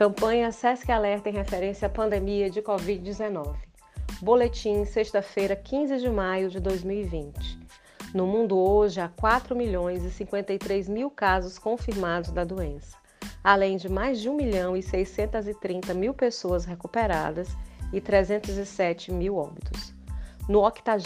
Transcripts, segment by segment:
Campanha SESC Alerta em referência à pandemia de Covid-19. Boletim, sexta-feira, 15 de maio de 2020. No mundo hoje há 4 milhões e 53 mil casos confirmados da doença, além de mais de 1 milhão e 630 mil pessoas recuperadas e 307 mil óbitos. No 80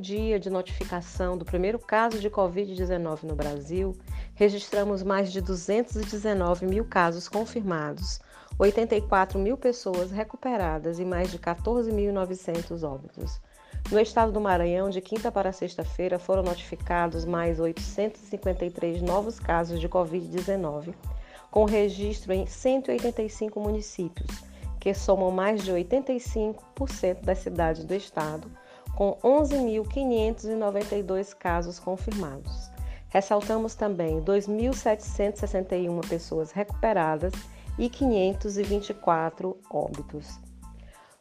dia de notificação do primeiro caso de Covid-19 no Brasil, registramos mais de 219 mil casos confirmados, 84 mil pessoas recuperadas e mais de 14.900 óbitos. No estado do Maranhão, de quinta para sexta-feira, foram notificados mais 853 novos casos de Covid-19, com registro em 185 municípios, que somam mais de 85% das cidades do estado, com 11.592 casos confirmados. Ressaltamos também 2.761 pessoas recuperadas e 524 óbitos.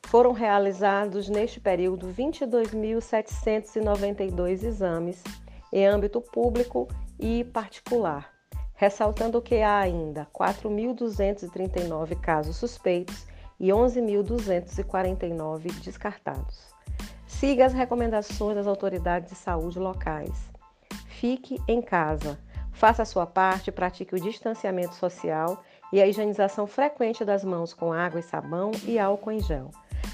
Foram realizados neste período 22.792 exames em âmbito público e particular, ressaltando que há ainda 4.239 casos suspeitos e 11.249 descartados. Siga as recomendações das autoridades de saúde locais. Fique em casa. Faça a sua parte, pratique o distanciamento social e a higienização frequente das mãos com água e sabão e álcool em gel.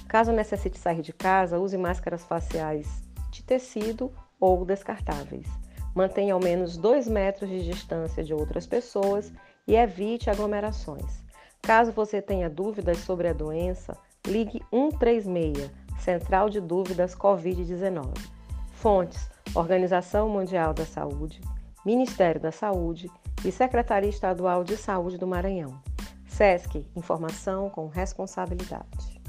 Caso necessite sair de casa, use máscaras faciais de tecido ou descartáveis. Mantenha ao menos 2 metros de distância de outras pessoas e evite aglomerações. Caso você tenha dúvidas sobre a doença, ligue 136, Central de Dúvidas Covid-19. Fontes: Organização Mundial da Saúde, Ministério da Saúde e Secretaria Estadual de Saúde do Maranhão. SESC Informação com Responsabilidade.